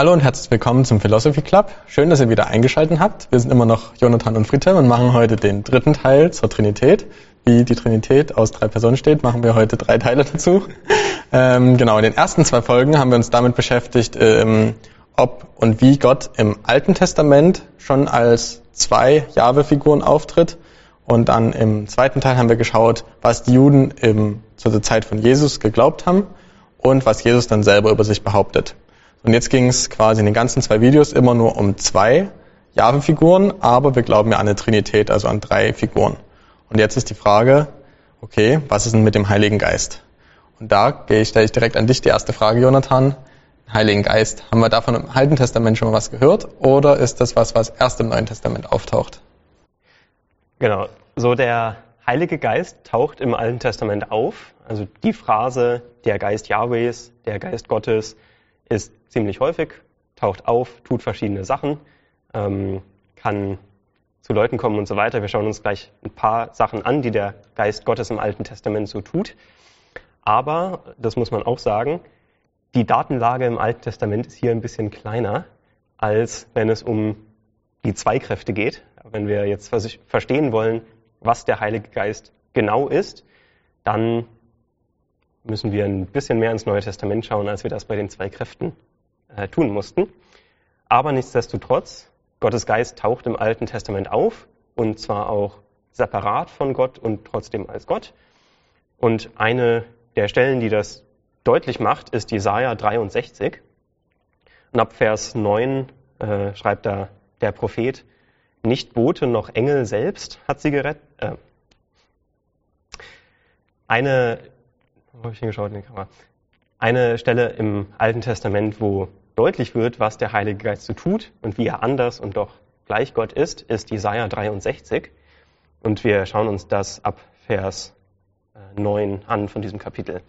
Hallo und herzlich willkommen zum Philosophy Club. Schön, dass ihr wieder eingeschaltet habt. Wir sind immer noch Jonathan und Friedhelm und machen heute den dritten Teil zur Trinität. Wie die Trinität aus drei Personen steht, machen wir heute drei Teile dazu. Ähm, genau, in den ersten zwei Folgen haben wir uns damit beschäftigt, ähm, ob und wie Gott im Alten Testament schon als zwei Jahwe-Figuren auftritt. Und dann im zweiten Teil haben wir geschaut, was die Juden im, zu der Zeit von Jesus geglaubt haben und was Jesus dann selber über sich behauptet. Und jetzt ging es quasi in den ganzen zwei Videos immer nur um zwei Jahwe-Figuren, aber wir glauben ja an eine Trinität, also an drei Figuren. Und jetzt ist die Frage, okay, was ist denn mit dem Heiligen Geist? Und da stelle ich direkt an dich die erste Frage, Jonathan. Heiligen Geist, haben wir davon im Alten Testament schon mal was gehört oder ist das was, was erst im Neuen Testament auftaucht? Genau, so der Heilige Geist taucht im Alten Testament auf. Also die Phrase der Geist Jahwes, der Geist Gottes, ist ziemlich häufig, taucht auf, tut verschiedene Sachen, ähm, kann zu Leuten kommen und so weiter. Wir schauen uns gleich ein paar Sachen an, die der Geist Gottes im Alten Testament so tut. Aber, das muss man auch sagen, die Datenlage im Alten Testament ist hier ein bisschen kleiner, als wenn es um die Zweikräfte geht. Wenn wir jetzt verstehen wollen, was der Heilige Geist genau ist, dann müssen wir ein bisschen mehr ins Neue Testament schauen, als wir das bei den zwei Kräften äh, tun mussten. Aber nichtsdestotrotz, Gottes Geist taucht im Alten Testament auf und zwar auch separat von Gott und trotzdem als Gott. Und eine der Stellen, die das deutlich macht, ist Jesaja 63. Und ab Vers 9 äh, schreibt da der Prophet, nicht Bote noch Engel selbst hat sie gerettet. Äh, eine wo habe ich hingeschaut in die Kamera? Eine Stelle im Alten Testament, wo deutlich wird, was der Heilige Geist so tut und wie er anders und doch gleich Gott ist, ist Jesaja 63. Und wir schauen uns das ab Vers 9 äh, an von diesem Kapitel.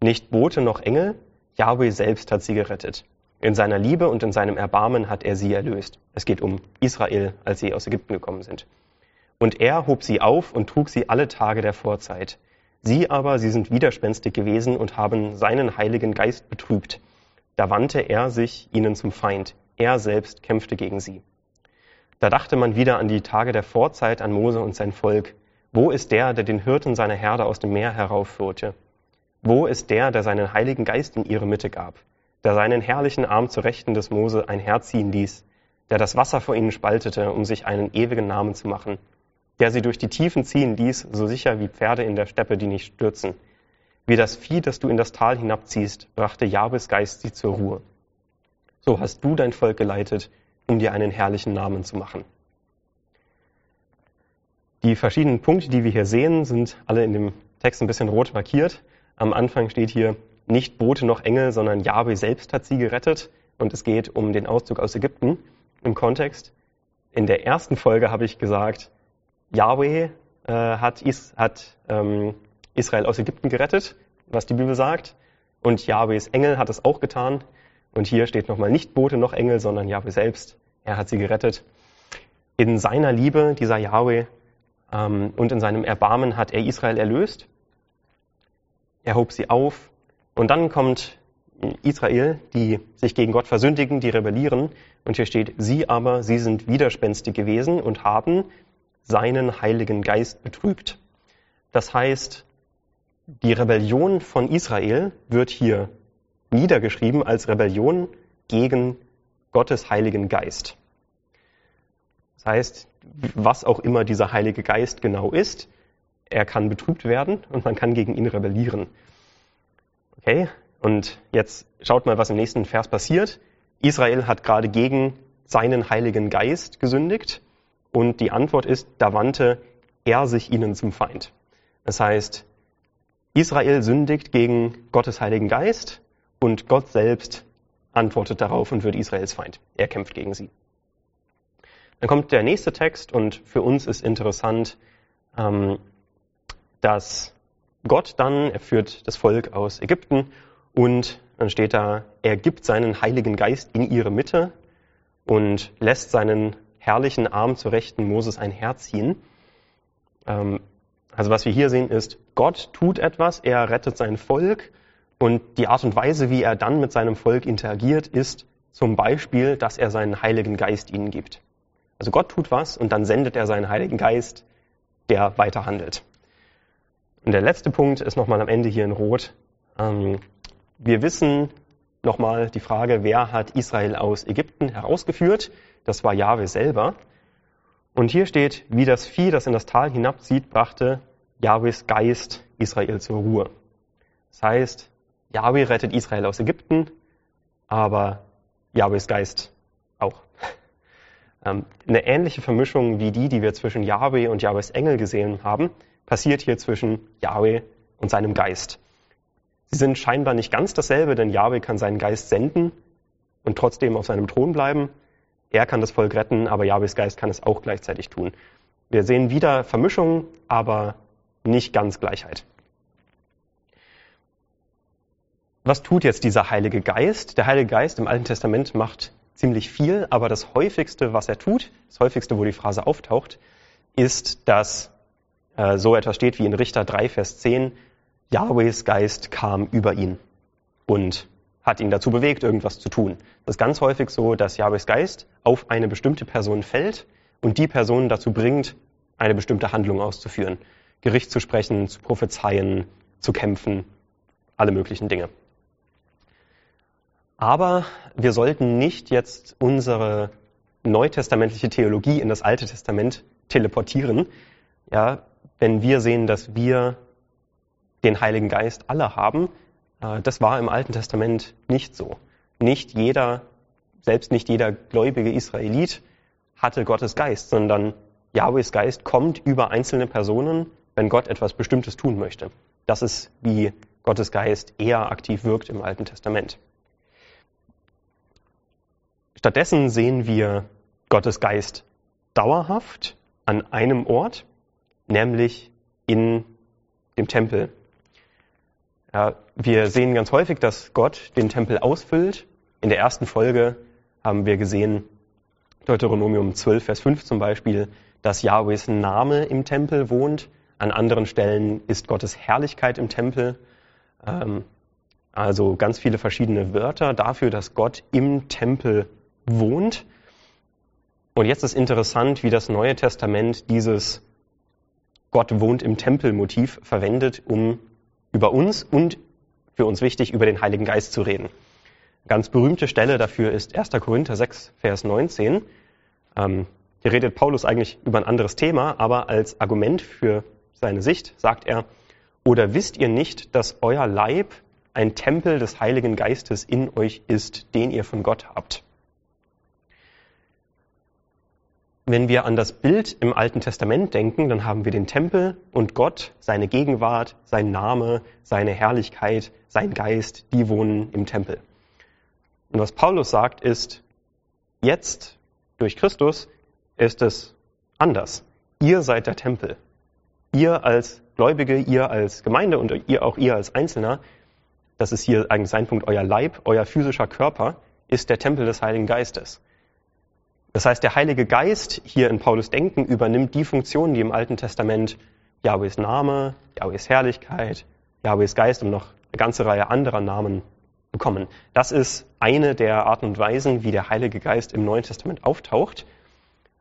Nicht Bote noch Engel, Yahweh selbst hat sie gerettet. In seiner Liebe und in seinem Erbarmen hat er sie erlöst. Es geht um Israel, als sie aus Ägypten gekommen sind. Und er hob sie auf und trug sie alle Tage der Vorzeit. Sie aber, sie sind widerspenstig gewesen und haben seinen Heiligen Geist betrübt. Da wandte er sich ihnen zum Feind. Er selbst kämpfte gegen sie. Da dachte man wieder an die Tage der Vorzeit, an Mose und sein Volk. Wo ist der, der den Hirten seiner Herde aus dem Meer heraufführte? Wo ist der, der seinen Heiligen Geist in ihre Mitte gab? Der seinen herrlichen Arm zur Rechten des Mose einherziehen ließ? Der das Wasser vor ihnen spaltete, um sich einen ewigen Namen zu machen? Der sie durch die Tiefen ziehen ließ, so sicher wie Pferde in der Steppe, die nicht stürzen. Wie das Vieh, das du in das Tal hinabziehst, brachte Jahwes Geist sie zur Ruhe. So hast du dein Volk geleitet, um dir einen herrlichen Namen zu machen. Die verschiedenen Punkte, die wir hier sehen, sind alle in dem Text ein bisschen rot markiert. Am Anfang steht hier nicht Bote noch Engel, sondern Jahwe selbst hat sie gerettet. Und es geht um den Auszug aus Ägypten im Kontext. In der ersten Folge habe ich gesagt, Yahweh äh, hat, Is, hat ähm, Israel aus Ägypten gerettet, was die Bibel sagt. Und Yahwehs Engel hat es auch getan. Und hier steht nochmal nicht Bote noch Engel, sondern Yahweh selbst. Er hat sie gerettet. In seiner Liebe, dieser Yahweh, ähm, und in seinem Erbarmen hat er Israel erlöst. Er hob sie auf. Und dann kommt Israel, die sich gegen Gott versündigen, die rebellieren. Und hier steht, sie aber, sie sind widerspenstig gewesen und haben seinen Heiligen Geist betrübt. Das heißt, die Rebellion von Israel wird hier niedergeschrieben als Rebellion gegen Gottes Heiligen Geist. Das heißt, was auch immer dieser Heilige Geist genau ist, er kann betrübt werden und man kann gegen ihn rebellieren. Okay? Und jetzt schaut mal, was im nächsten Vers passiert. Israel hat gerade gegen seinen Heiligen Geist gesündigt und die Antwort ist, da wandte er sich ihnen zum Feind. Das heißt, Israel sündigt gegen Gottes Heiligen Geist und Gott selbst antwortet darauf und wird Israels Feind. Er kämpft gegen sie. Dann kommt der nächste Text und für uns ist interessant, ähm, dass Gott dann, er führt das Volk aus Ägypten und dann steht da, er gibt seinen Heiligen Geist in ihre Mitte und lässt seinen herrlichen Arm zur Rechten Moses einherziehen. Ähm, also was wir hier sehen ist, Gott tut etwas, er rettet sein Volk und die Art und Weise, wie er dann mit seinem Volk interagiert, ist zum Beispiel, dass er seinen Heiligen Geist ihnen gibt. Also Gott tut was und dann sendet er seinen Heiligen Geist, der weiter handelt. Und der letzte Punkt ist nochmal am Ende hier in Rot. Ähm, wir wissen nochmal die Frage, wer hat Israel aus Ägypten herausgeführt? Das war Jahwe selber. Und hier steht, wie das Vieh, das in das Tal hinabzieht, brachte Jahwes Geist Israel zur Ruhe. Das heißt, Jahwe rettet Israel aus Ägypten, aber Jahwes Geist auch. Ähm, eine ähnliche Vermischung wie die, die wir zwischen Jahwe und Jahwes Engel gesehen haben, passiert hier zwischen Jahwe und seinem Geist. Sie sind scheinbar nicht ganz dasselbe, denn Jahwe kann seinen Geist senden und trotzdem auf seinem Thron bleiben. Er kann das Volk retten, aber Jahwes Geist kann es auch gleichzeitig tun. Wir sehen wieder Vermischung, aber nicht ganz Gleichheit. Was tut jetzt dieser Heilige Geist? Der Heilige Geist im Alten Testament macht ziemlich viel, aber das häufigste, was er tut, das häufigste, wo die Phrase auftaucht, ist, dass äh, so etwas steht wie in Richter 3, Vers 10, Jahwes Geist kam über ihn und hat ihn dazu bewegt, irgendwas zu tun. Das ist ganz häufig so, dass Jahwes Geist auf eine bestimmte Person fällt und die Person dazu bringt, eine bestimmte Handlung auszuführen. Gericht zu sprechen, zu prophezeien, zu kämpfen, alle möglichen Dinge. Aber wir sollten nicht jetzt unsere neutestamentliche Theologie in das Alte Testament teleportieren. Ja, wenn wir sehen, dass wir den Heiligen Geist alle haben, das war im Alten Testament nicht so. Nicht jeder, selbst nicht jeder gläubige Israelit hatte Gottes Geist, sondern Jahwes Geist kommt über einzelne Personen, wenn Gott etwas Bestimmtes tun möchte. Das ist, wie Gottes Geist eher aktiv wirkt im Alten Testament. Stattdessen sehen wir Gottes Geist dauerhaft an einem Ort, nämlich in dem Tempel. Ja, wir sehen ganz häufig, dass Gott den Tempel ausfüllt. In der ersten Folge haben wir gesehen, Deuteronomium 12, Vers 5 zum Beispiel, dass Yahwehs Name im Tempel wohnt. An anderen Stellen ist Gottes Herrlichkeit im Tempel. Ähm, also ganz viele verschiedene Wörter dafür, dass Gott im Tempel wohnt. Und jetzt ist interessant, wie das Neue Testament dieses Gott wohnt im Tempel-Motiv verwendet, um über uns und für uns wichtig über den Heiligen Geist zu reden. Ganz berühmte Stelle dafür ist 1. Korinther 6, Vers 19. Ähm, hier redet Paulus eigentlich über ein anderes Thema, aber als Argument für seine Sicht sagt er, oder wisst ihr nicht, dass euer Leib ein Tempel des Heiligen Geistes in euch ist, den ihr von Gott habt? Wenn wir an das Bild im Alten Testament denken, dann haben wir den Tempel und Gott, seine Gegenwart, sein Name, seine Herrlichkeit, sein Geist, die wohnen im Tempel. Und was Paulus sagt ist, jetzt durch Christus ist es anders. Ihr seid der Tempel. Ihr als Gläubige, ihr als Gemeinde und ihr auch ihr als Einzelner, das ist hier eigentlich sein Punkt, euer Leib, euer physischer Körper ist der Tempel des Heiligen Geistes. Das heißt, der Heilige Geist hier in Paulus Denken übernimmt die Funktionen, die im Alten Testament Jahwes Name, Jahwes Herrlichkeit, Jahwes Geist und noch eine ganze Reihe anderer Namen bekommen. Das ist eine der Arten und Weisen, wie der Heilige Geist im Neuen Testament auftaucht.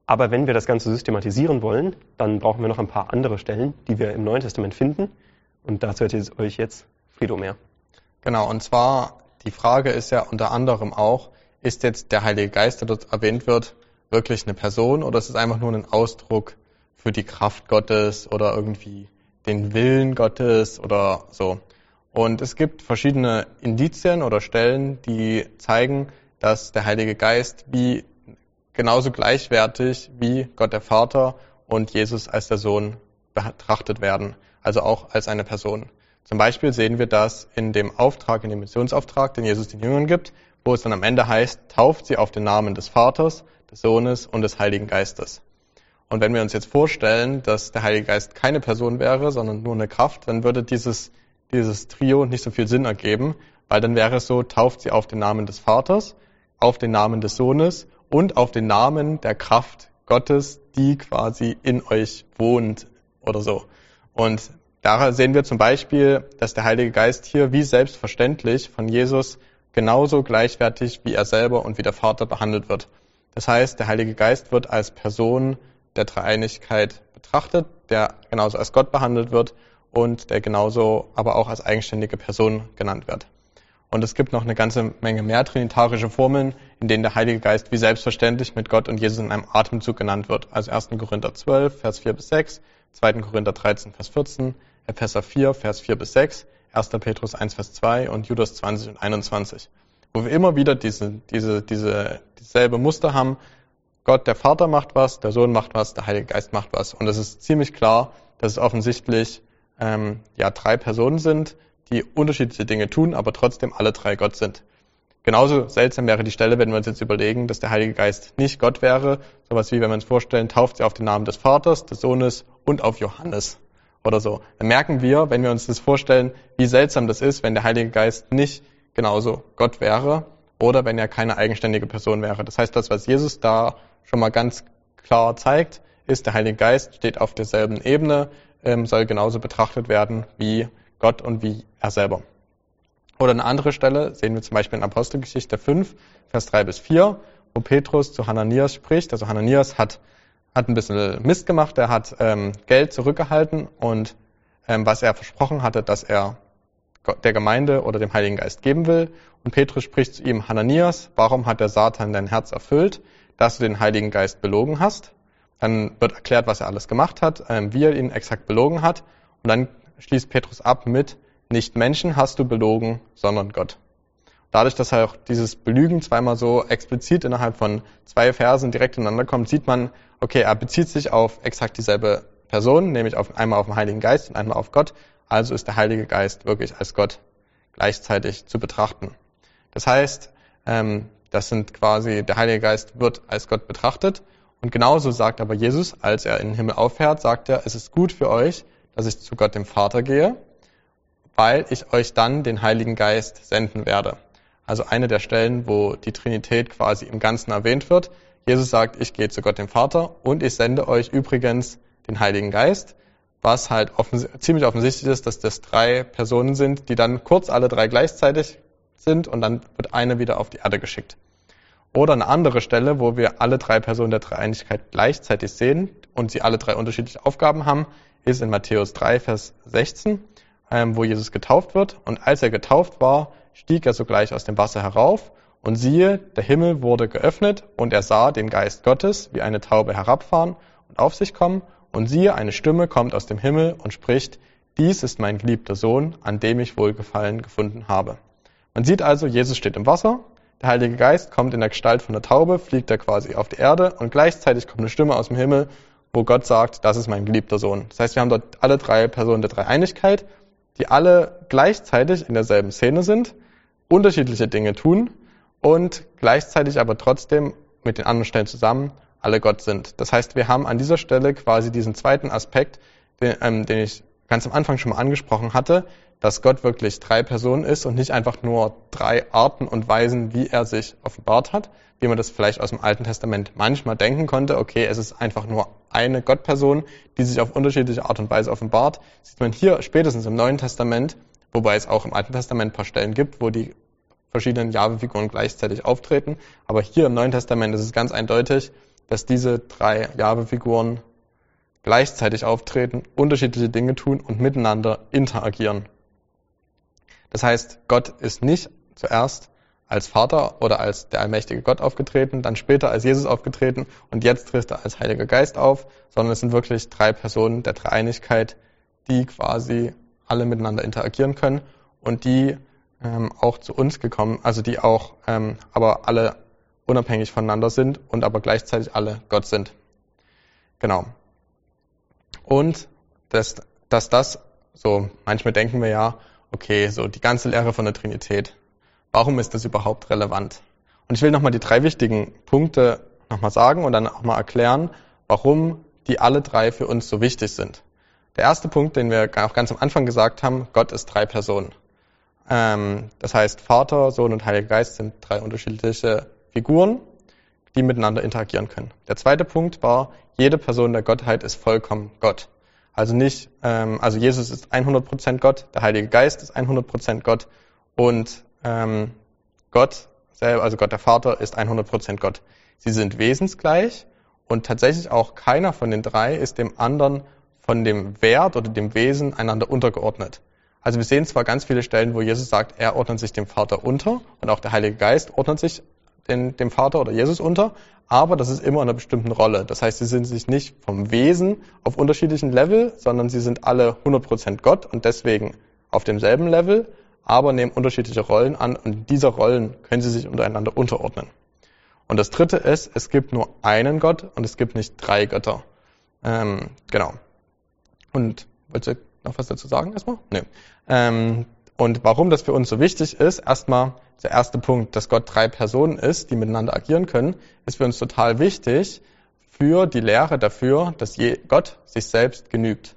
Aber wenn wir das Ganze systematisieren wollen, dann brauchen wir noch ein paar andere Stellen, die wir im Neuen Testament finden. Und dazu erzählt euch jetzt Frido mehr. Genau, und zwar die Frage ist ja unter anderem auch, ist jetzt der Heilige Geist, der dort erwähnt wird, wirklich eine Person oder ist es einfach nur ein Ausdruck für die Kraft Gottes oder irgendwie den Willen Gottes oder so? Und es gibt verschiedene Indizien oder Stellen, die zeigen, dass der Heilige Geist wie genauso gleichwertig wie Gott der Vater und Jesus als der Sohn betrachtet werden, also auch als eine Person. Zum Beispiel sehen wir das in dem Auftrag, in dem Missionsauftrag, den Jesus den Jüngern gibt, wo es dann am Ende heißt, tauft sie auf den Namen des Vaters, des Sohnes und des Heiligen Geistes. Und wenn wir uns jetzt vorstellen, dass der Heilige Geist keine Person wäre, sondern nur eine Kraft, dann würde dieses, dieses Trio nicht so viel Sinn ergeben, weil dann wäre es so, tauft sie auf den Namen des Vaters, auf den Namen des Sohnes und auf den Namen der Kraft Gottes, die quasi in euch wohnt oder so. Und da sehen wir zum Beispiel, dass der Heilige Geist hier wie selbstverständlich von Jesus genauso gleichwertig wie er selber und wie der Vater behandelt wird. Das heißt, der Heilige Geist wird als Person der Dreieinigkeit betrachtet, der genauso als Gott behandelt wird und der genauso aber auch als eigenständige Person genannt wird. Und es gibt noch eine ganze Menge mehr trinitarische Formeln, in denen der Heilige Geist wie selbstverständlich mit Gott und Jesus in einem Atemzug genannt wird. Also 1. Korinther 12, Vers 4 bis 6, 2. Korinther 13, Vers 14, Epheser 4, Vers 4 bis 6, 1. Petrus 1, Vers 2 und Judas 20 und 21. Wo wir immer wieder diese, diese, diese, dieselbe Muster haben. Gott, der Vater macht was, der Sohn macht was, der Heilige Geist macht was. Und es ist ziemlich klar, dass es offensichtlich ähm, ja drei Personen sind, die unterschiedliche Dinge tun, aber trotzdem alle drei Gott sind. Genauso seltsam wäre die Stelle, wenn wir uns jetzt überlegen, dass der Heilige Geist nicht Gott wäre. Sowas wie, wenn wir uns vorstellen, tauft sie auf den Namen des Vaters, des Sohnes und auf Johannes oder so. Dann merken wir, wenn wir uns das vorstellen, wie seltsam das ist, wenn der Heilige Geist nicht genauso Gott wäre oder wenn er keine eigenständige Person wäre. Das heißt, das, was Jesus da schon mal ganz klar zeigt, ist, der Heilige Geist steht auf derselben Ebene, ähm, soll genauso betrachtet werden wie Gott und wie er selber. Oder eine andere Stelle sehen wir zum Beispiel in Apostelgeschichte 5, Vers 3 bis 4, wo Petrus zu Hananias spricht. Also Hananias hat, hat ein bisschen Mist gemacht, er hat ähm, Geld zurückgehalten und ähm, was er versprochen hatte, dass er der Gemeinde oder dem Heiligen Geist geben will. Und Petrus spricht zu ihm, Hananias, warum hat der Satan dein Herz erfüllt, dass du den Heiligen Geist belogen hast? Dann wird erklärt, was er alles gemacht hat, ähm, wie er ihn exakt belogen hat. Und dann schließt Petrus ab mit, nicht Menschen hast du belogen, sondern Gott. Dadurch, dass auch dieses Belügen zweimal so explizit innerhalb von zwei Versen direkt ineinander kommt, sieht man, okay, er bezieht sich auf exakt dieselbe Person, nämlich auf, einmal auf den Heiligen Geist und einmal auf Gott. Also ist der Heilige Geist wirklich als Gott gleichzeitig zu betrachten. Das heißt, ähm, das sind quasi, der Heilige Geist wird als Gott betrachtet. Und genauso sagt aber Jesus, als er in den Himmel auffährt, sagt er, es ist gut für euch, dass ich zu Gott dem Vater gehe, weil ich euch dann den Heiligen Geist senden werde. Also eine der Stellen, wo die Trinität quasi im Ganzen erwähnt wird. Jesus sagt, ich gehe zu Gott dem Vater und ich sende euch übrigens den Heiligen Geist, was halt offens ziemlich offensichtlich ist, dass das drei Personen sind, die dann kurz alle drei gleichzeitig sind und dann wird eine wieder auf die Erde geschickt. Oder eine andere Stelle, wo wir alle drei Personen der Dreieinigkeit gleichzeitig sehen und sie alle drei unterschiedliche Aufgaben haben, ist in Matthäus 3, Vers 16, ähm, wo Jesus getauft wird. Und als er getauft war, stieg er sogleich aus dem Wasser herauf. Und siehe, der Himmel wurde geöffnet und er sah den Geist Gottes wie eine Taube herabfahren und auf sich kommen. Und siehe, eine Stimme kommt aus dem Himmel und spricht, dies ist mein geliebter Sohn, an dem ich Wohlgefallen gefunden habe. Man sieht also, Jesus steht im Wasser, der Heilige Geist kommt in der Gestalt von einer Taube, fliegt er quasi auf die Erde und gleichzeitig kommt eine Stimme aus dem Himmel wo Gott sagt, das ist mein geliebter Sohn. Das heißt, wir haben dort alle drei Personen der Dreieinigkeit, die alle gleichzeitig in derselben Szene sind, unterschiedliche Dinge tun und gleichzeitig aber trotzdem mit den anderen Stellen zusammen alle Gott sind. Das heißt, wir haben an dieser Stelle quasi diesen zweiten Aspekt, den, ähm, den ich ganz am Anfang schon mal angesprochen hatte, dass Gott wirklich drei Personen ist und nicht einfach nur drei Arten und Weisen, wie er sich offenbart hat, wie man das vielleicht aus dem Alten Testament manchmal denken konnte, okay, es ist einfach nur eine Gottperson, die sich auf unterschiedliche Art und Weise offenbart. Sieht man hier spätestens im Neuen Testament, wobei es auch im Alten Testament ein paar Stellen gibt, wo die verschiedenen Jahwe-Figuren gleichzeitig auftreten. Aber hier im Neuen Testament ist es ganz eindeutig, dass diese drei Jahwe-Figuren gleichzeitig auftreten, unterschiedliche Dinge tun und miteinander interagieren. Das heißt, Gott ist nicht zuerst als Vater oder als der allmächtige Gott aufgetreten, dann später als Jesus aufgetreten und jetzt tritt er als Heiliger Geist auf, sondern es sind wirklich drei Personen der Dreieinigkeit, die quasi alle miteinander interagieren können und die ähm, auch zu uns gekommen, also die auch ähm, aber alle unabhängig voneinander sind und aber gleichzeitig alle Gott sind. Genau. Und dass, dass das so, manchmal denken wir ja, okay, so die ganze Lehre von der Trinität, warum ist das überhaupt relevant? Und ich will nochmal die drei wichtigen Punkte nochmal sagen und dann auch mal erklären, warum die alle drei für uns so wichtig sind. Der erste Punkt, den wir auch ganz am Anfang gesagt haben, Gott ist drei Personen. Ähm, das heißt, Vater, Sohn und Heiliger Geist sind drei unterschiedliche Figuren, die miteinander interagieren können. Der zweite Punkt war, jede Person der Gottheit ist vollkommen Gott. Also nicht, ähm, also Jesus ist 100% Gott, der Heilige Geist ist 100% Gott und ähm, Gott selber, also Gott der Vater ist 100% Gott. Sie sind wesensgleich und tatsächlich auch keiner von den drei ist dem anderen von dem Wert oder dem Wesen einander untergeordnet. Also wir sehen zwar ganz viele Stellen, wo Jesus sagt, er ordnet sich dem Vater unter und auch der Heilige Geist ordnet sich den, dem Vater oder Jesus unter, aber das ist immer in einer bestimmten Rolle. Das heißt, sie sind sich nicht vom Wesen auf unterschiedlichen Level, sondern sie sind alle 100% Gott und deswegen auf demselben Level, aber nehmen unterschiedliche Rollen an und in dieser Rollen können sie sich untereinander unterordnen. Und das dritte ist, es gibt nur einen Gott und es gibt nicht drei Götter. Ähm, genau. Und wollt ihr noch was dazu sagen erstmal? Nee. Ähm, und warum das für uns so wichtig ist, erstmal der erste Punkt, dass Gott drei Personen ist, die miteinander agieren können, ist für uns total wichtig für die Lehre dafür, dass Gott sich selbst genügt.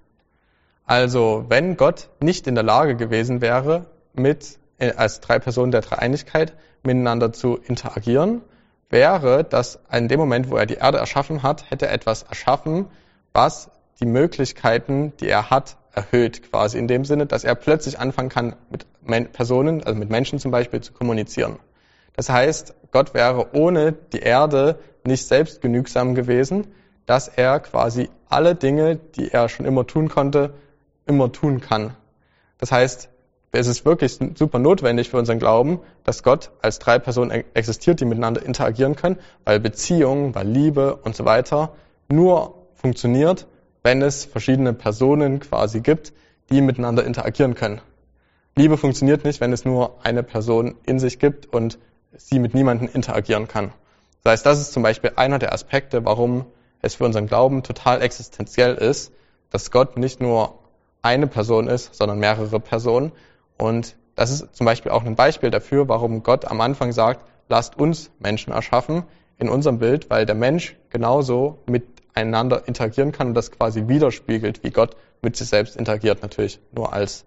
Also wenn Gott nicht in der Lage gewesen wäre, mit äh, als drei Personen der Dreieinigkeit miteinander zu interagieren, wäre, dass in dem Moment, wo er die Erde erschaffen hat, hätte er etwas erschaffen, was die Möglichkeiten, die er hat, erhöht quasi in dem Sinne, dass er plötzlich anfangen kann, mit Personen, also mit Menschen zum Beispiel, zu kommunizieren. Das heißt, Gott wäre ohne die Erde nicht selbst genügsam gewesen, dass er quasi alle Dinge, die er schon immer tun konnte, immer tun kann. Das heißt, es ist wirklich super notwendig für unseren Glauben, dass Gott als drei Personen existiert, die miteinander interagieren können, weil Beziehung, weil Liebe und so weiter nur funktioniert, wenn es verschiedene Personen quasi gibt, die miteinander interagieren können. Liebe funktioniert nicht, wenn es nur eine Person in sich gibt und sie mit niemandem interagieren kann. Das heißt, das ist zum Beispiel einer der Aspekte, warum es für unseren Glauben total existenziell ist, dass Gott nicht nur eine Person ist, sondern mehrere Personen. Und das ist zum Beispiel auch ein Beispiel dafür, warum Gott am Anfang sagt, lasst uns Menschen erschaffen in unserem Bild, weil der Mensch genauso miteinander interagieren kann und das quasi widerspiegelt, wie Gott mit sich selbst interagiert, natürlich nur als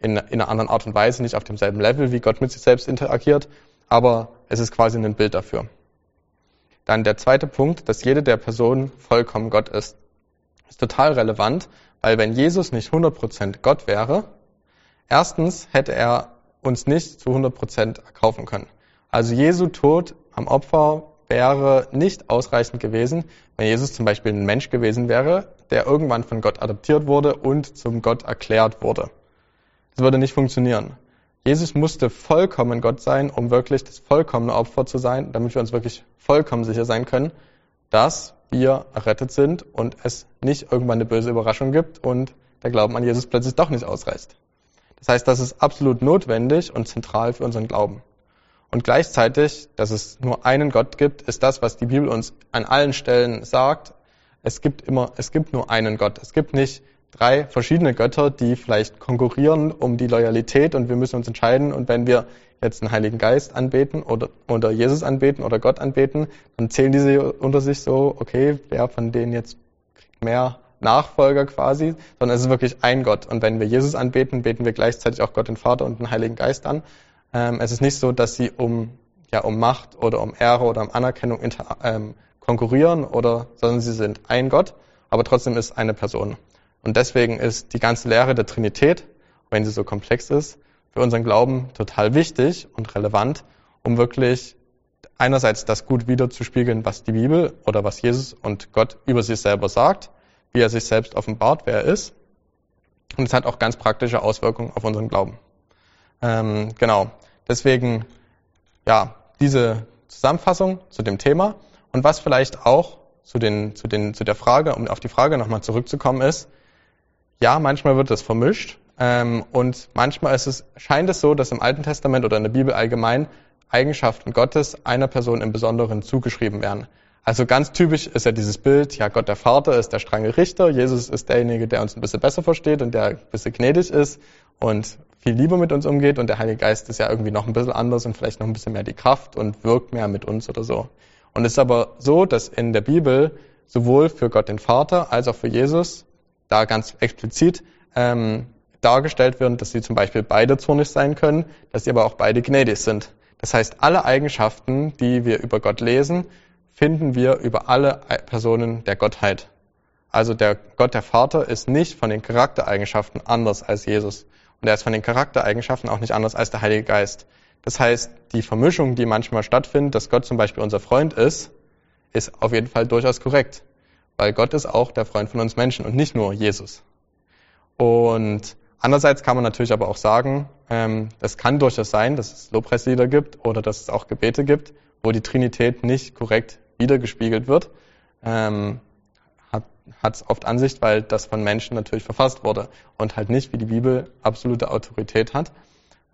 in, in einer anderen Art und Weise, nicht auf demselben Level, wie Gott mit sich selbst interagiert, aber es ist quasi ein Bild dafür. Dann der zweite Punkt, dass jede der Personen vollkommen Gott ist, ist total relevant, weil wenn Jesus nicht 100% Gott wäre, erstens hätte er uns nicht zu 100% erkaufen können. Also Jesu Tod am Opfer wäre nicht ausreichend gewesen, wenn Jesus zum Beispiel ein Mensch gewesen wäre, der irgendwann von Gott adoptiert wurde und zum Gott erklärt wurde. Das würde nicht funktionieren. Jesus musste vollkommen Gott sein, um wirklich das vollkommene Opfer zu sein, damit wir uns wirklich vollkommen sicher sein können, dass wir errettet sind und es nicht irgendwann eine böse Überraschung gibt und der Glauben an Jesus plötzlich doch nicht ausreicht. Das heißt, das ist absolut notwendig und zentral für unseren Glauben. Und gleichzeitig, dass es nur einen Gott gibt, ist das, was die Bibel uns an allen Stellen sagt. Es gibt immer, es gibt nur einen Gott. Es gibt nicht drei verschiedene Götter, die vielleicht konkurrieren um die Loyalität und wir müssen uns entscheiden. Und wenn wir jetzt einen Heiligen Geist anbeten oder, oder Jesus anbeten oder Gott anbeten, dann zählen diese unter sich so, okay, wer von denen jetzt kriegt mehr Nachfolger quasi, sondern es ist wirklich ein Gott. Und wenn wir Jesus anbeten, beten wir gleichzeitig auch Gott den Vater und den Heiligen Geist an. Ähm, es ist nicht so, dass sie um, ja, um Macht oder um Ehre oder um Anerkennung ähm, konkurrieren oder, sondern sie sind ein Gott, aber trotzdem ist eine Person. Und deswegen ist die ganze Lehre der Trinität, wenn sie so komplex ist, für unseren Glauben total wichtig und relevant, um wirklich einerseits das gut wiederzuspiegeln, was die Bibel oder was Jesus und Gott über sich selber sagt, wie er sich selbst offenbart, wer er ist. Und es hat auch ganz praktische Auswirkungen auf unseren Glauben. Ähm, genau. Deswegen, ja, diese Zusammenfassung zu dem Thema und was vielleicht auch zu, den, zu, den, zu der Frage, um auf die Frage nochmal zurückzukommen, ist, ja, manchmal wird das vermischt ähm, und manchmal ist es, scheint es so, dass im Alten Testament oder in der Bibel allgemein Eigenschaften Gottes einer Person im Besonderen zugeschrieben werden. Also ganz typisch ist ja dieses Bild, ja, Gott der Vater ist der strenge Richter, Jesus ist derjenige, der uns ein bisschen besser versteht und der ein bisschen gnädig ist und viel lieber mit uns umgeht und der Heilige Geist ist ja irgendwie noch ein bisschen anders und vielleicht noch ein bisschen mehr die Kraft und wirkt mehr mit uns oder so. Und es ist aber so, dass in der Bibel sowohl für Gott den Vater als auch für Jesus da ganz explizit ähm, dargestellt werden, dass sie zum Beispiel beide zornig sein können, dass sie aber auch beide gnädig sind. Das heißt, alle Eigenschaften, die wir über Gott lesen, finden wir über alle Personen der Gottheit. Also der Gott der Vater ist nicht von den Charaktereigenschaften anders als Jesus. Und er ist von den Charaktereigenschaften auch nicht anders als der Heilige Geist. Das heißt, die Vermischung, die manchmal stattfindet, dass Gott zum Beispiel unser Freund ist, ist auf jeden Fall durchaus korrekt. Weil Gott ist auch der Freund von uns Menschen und nicht nur Jesus. Und andererseits kann man natürlich aber auch sagen, ähm, das kann durchaus sein, dass es Lobpreislieder gibt oder dass es auch Gebete gibt, wo die Trinität nicht korrekt wiedergespiegelt wird. Ähm, hat es oft Ansicht, weil das von Menschen natürlich verfasst wurde und halt nicht wie die Bibel absolute Autorität hat.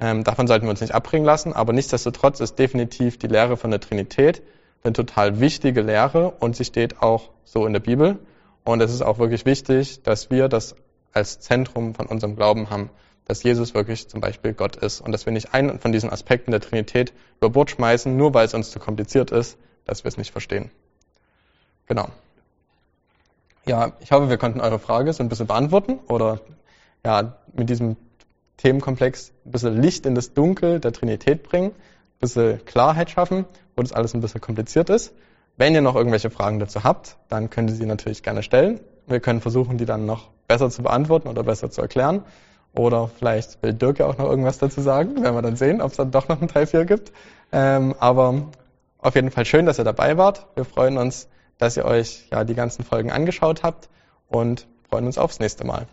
Ähm, davon sollten wir uns nicht abbringen lassen, aber nichtsdestotrotz ist definitiv die Lehre von der Trinität eine total wichtige Lehre und sie steht auch so in der Bibel. Und es ist auch wirklich wichtig, dass wir das als Zentrum von unserem Glauben haben, dass Jesus wirklich zum Beispiel Gott ist und dass wir nicht einen von diesen Aspekten der Trinität über Bord schmeißen, nur weil es uns zu kompliziert ist, dass wir es nicht verstehen. Genau. Ja, ich hoffe, wir konnten eure Frage so ein bisschen beantworten oder ja, mit diesem Themenkomplex ein bisschen Licht in das Dunkel der Trinität bringen, ein bisschen Klarheit schaffen, wo das alles ein bisschen kompliziert ist. Wenn ihr noch irgendwelche Fragen dazu habt, dann könnt ihr sie natürlich gerne stellen. Wir können versuchen, die dann noch besser zu beantworten oder besser zu erklären. Oder vielleicht will Dirk ja auch noch irgendwas dazu sagen. Werden wir dann sehen, ob es dann doch noch ein Teil 4 gibt. Ähm, aber auf jeden Fall schön, dass ihr dabei wart. Wir freuen uns, dass ihr euch ja die ganzen Folgen angeschaut habt und freuen uns aufs nächste Mal.